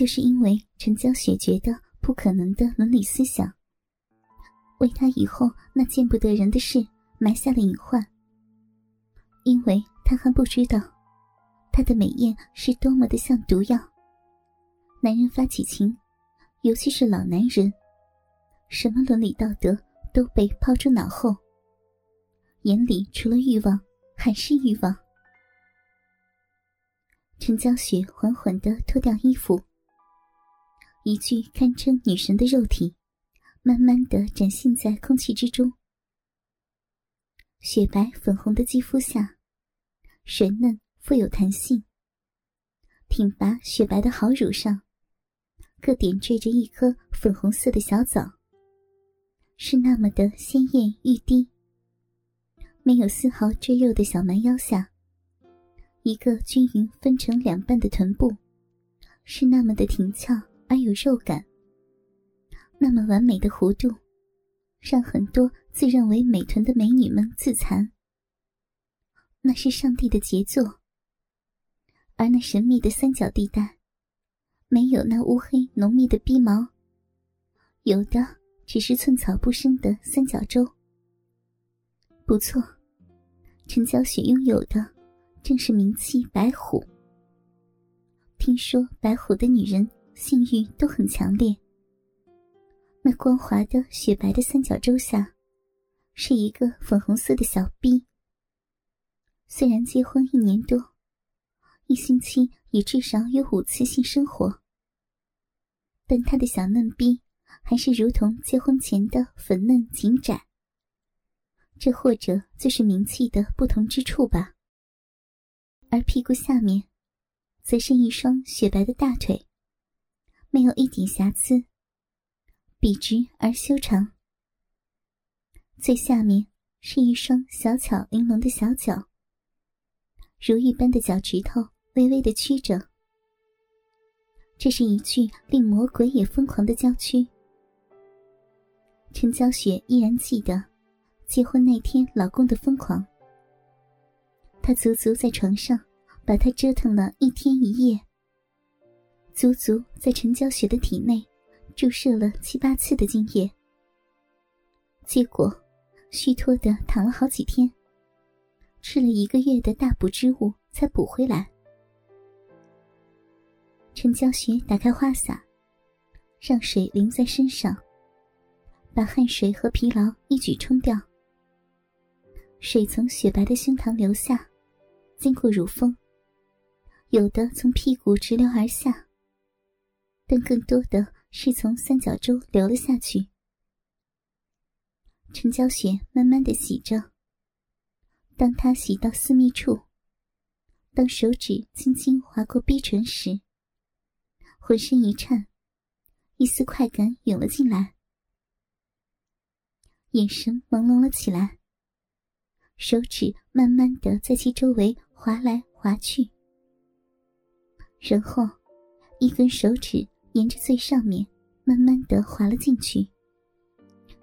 就是因为陈娇雪觉得不可能的伦理思想，为她以后那见不得人的事埋下了隐患。因为她还不知道，她的美艳是多么的像毒药。男人发起情，尤其是老男人，什么伦理道德都被抛诸脑后，眼里除了欲望还是欲望。陈娇雪缓缓的脱掉衣服，一具堪称女神的肉体，慢慢的展现在空气之中。雪白粉红的肌肤下，水嫩富有弹性，挺拔雪白的好乳上。各点缀着一颗粉红色的小枣，是那么的鲜艳欲滴。没有丝毫赘肉的小蛮腰下，一个均匀分成两半的臀部，是那么的挺翘而有肉感。那么完美的弧度，让很多自认为美臀的美女们自残。那是上帝的杰作，而那神秘的三角地带。没有那乌黑浓密的逼毛，有的只是寸草不生的三角洲。不错，陈娇雪拥有的正是名气白虎。听说白虎的女人性欲都很强烈。那光滑的雪白的三角洲下，是一个粉红色的小逼。虽然结婚一年多，一星期也至少有五次性生活。但他的小嫩逼还是如同结婚前的粉嫩紧窄，这或者就是名气的不同之处吧。而屁股下面，则是一双雪白的大腿，没有一点瑕疵，笔直而修长。最下面是一双小巧玲珑的小脚，如玉般的脚趾头微微的曲着。这是一句令魔鬼也疯狂的娇躯。陈娇雪依然记得结婚那天老公的疯狂。他足足在床上把他折腾了一天一夜，足足在陈娇雪的体内注射了七八次的精液。结果虚脱的躺了好几天，吃了一个月的大补之物才补回来。陈娇雪打开花洒，让水淋在身上，把汗水和疲劳一举冲掉。水从雪白的胸膛流下，经过乳峰，有的从屁股直流而下，但更多的是从三角洲流了下去。陈娇雪慢慢的洗着。当她洗到私密处，当手指轻轻划过逼唇时，浑身一颤，一丝快感涌了进来，眼神朦胧了起来。手指慢慢的在其周围划来划去，然后一根手指沿着最上面慢慢的滑了进去，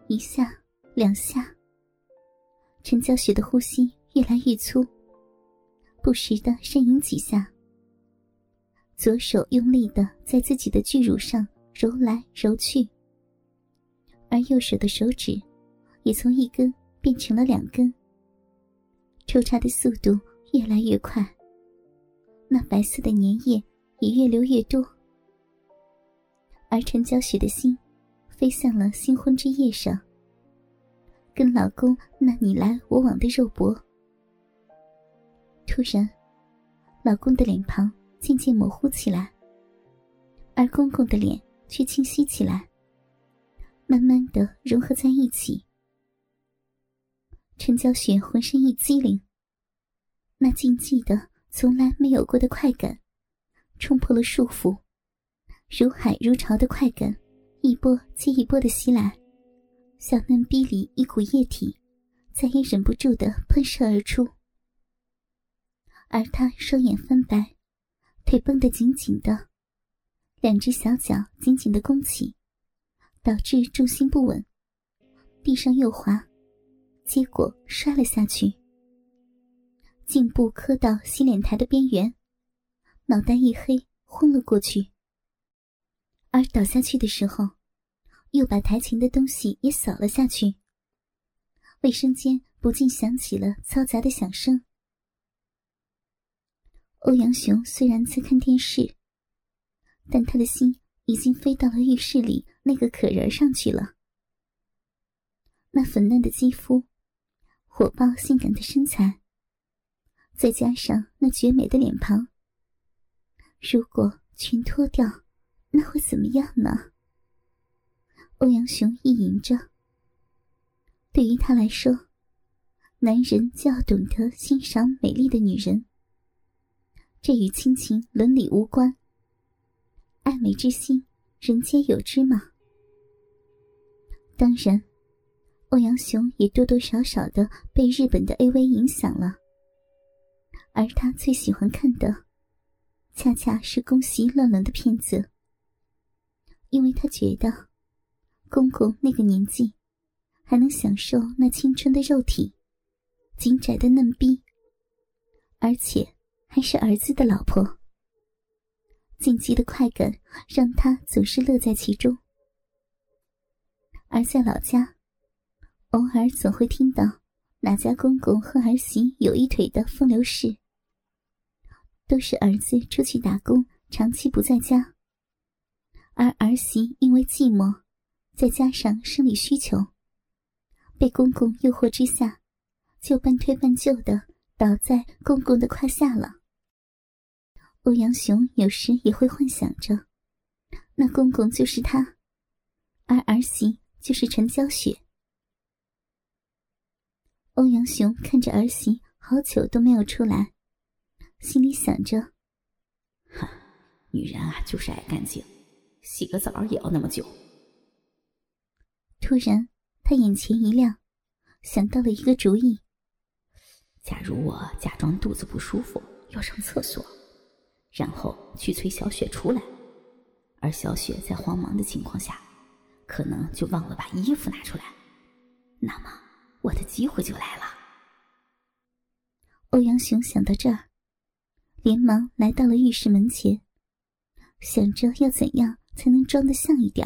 一下两下。陈娇雪的呼吸越来越粗，不时的呻吟几下。左手用力的在自己的巨乳上揉来揉去，而右手的手指也从一根变成了两根，抽插的速度越来越快，那白色的粘液也越流越多，而陈娇雪的心飞向了新婚之夜上，跟老公那你来我往的肉搏。突然，老公的脸庞。渐渐模糊起来，而公公的脸却清晰起来，慢慢的融合在一起。陈娇雪浑身一激灵，那禁忌的、从来没有过的快感，冲破了束缚，如海如潮的快感，一波接一波的袭来，小嫩逼里一股液体，再也忍不住的喷射而出，而他双眼翻白。腿绷得紧紧的，两只小脚紧紧的弓起，导致重心不稳，地上又滑，结果摔了下去，颈部磕到洗脸台的边缘，脑袋一黑，昏了过去。而倒下去的时候，又把台前的东西也扫了下去。卫生间不禁响起了嘈杂的响声。欧阳雄虽然在看电视，但他的心已经飞到了浴室里那个可人上去了。那粉嫩的肌肤，火爆性感的身材，再加上那绝美的脸庞，如果全脱掉，那会怎么样呢？欧阳雄意淫着。对于他来说，男人就要懂得欣赏美丽的女人。这与亲情伦理无关。爱美之心，人皆有之嘛。当然，欧阳雄也多多少少的被日本的 A.V. 影响了，而他最喜欢看的，恰恰是宫崎乱伦的片子。因为他觉得，公公那个年纪，还能享受那青春的肉体，紧窄的嫩逼，而且。还是儿子的老婆，禁忌的快感让他总是乐在其中。而在老家，偶尔总会听到哪家公公和儿媳有一腿的风流事，都是儿子出去打工，长期不在家，而儿媳因为寂寞，再加上生理需求，被公公诱惑之下，就半推半就的倒在公公的胯下了。欧阳雄有时也会幻想着，那公公就是他，而儿媳就是陈娇雪。欧阳雄看着儿媳好久都没有出来，心里想着：“哈，女人啊，就是爱干净，洗个澡也要那么久。”突然，他眼前一亮，想到了一个主意：假如我假装肚子不舒服要上厕所。然后去催小雪出来，而小雪在慌忙的情况下，可能就忘了把衣服拿出来，那么我的机会就来了。欧阳雄想到这儿，连忙来到了浴室门前，想着要怎样才能装得像一点。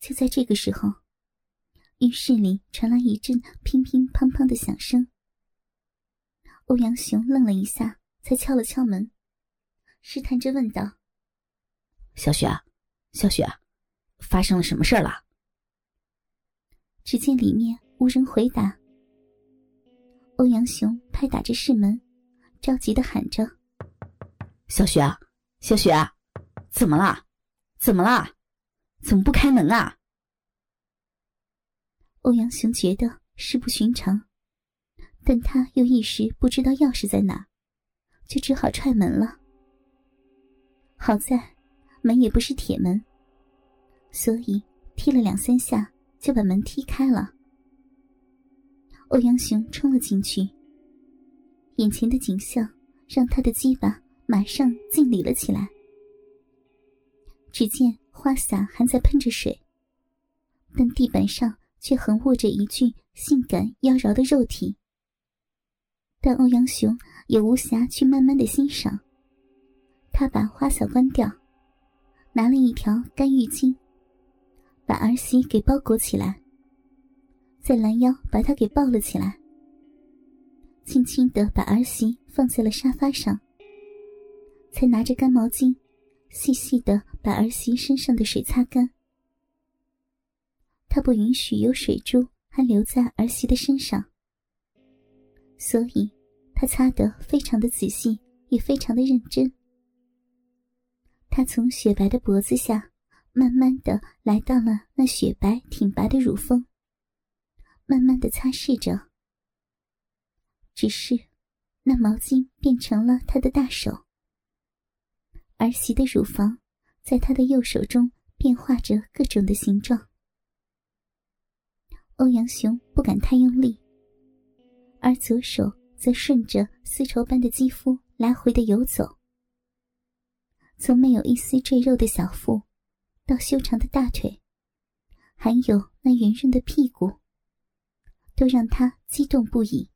就在这个时候，浴室里传来一阵乒乒乓乓的响声。欧阳雄愣了一下。才敲了敲门，试探着问道：“小雪，小雪，发生了什么事了？”只见里面无人回答。欧阳雄拍打着室门，着急的喊着：“小雪啊，小雪，怎么了？怎么了？怎么不开门啊？”欧阳雄觉得事不寻常，但他又一时不知道钥匙在哪。就只好踹门了。好在门也不是铁门，所以踢了两三下就把门踢开了。欧阳雄冲了进去，眼前的景象让他的鸡巴马上敬礼了起来。只见花洒还在喷着水，但地板上却横卧着一具性感妖娆的肉体。但欧阳雄也无暇去慢慢的欣赏。他把花洒关掉，拿了一条干浴巾，把儿媳给包裹起来，再拦腰把她给抱了起来，轻轻的把儿媳放在了沙发上，才拿着干毛巾，细细的把儿媳身上的水擦干。他不允许有水珠还留在儿媳的身上。所以，他擦得非常的仔细，也非常的认真。他从雪白的脖子下，慢慢的来到了那雪白挺拔的乳峰，慢慢的擦拭着。只是，那毛巾变成了他的大手。儿媳的乳房，在他的右手中变化着各种的形状。欧阳雄不敢太用力。而左手则顺着丝绸般的肌肤来回的游走，从没有一丝赘肉的小腹，到修长的大腿，还有那圆润的屁股，都让他激动不已。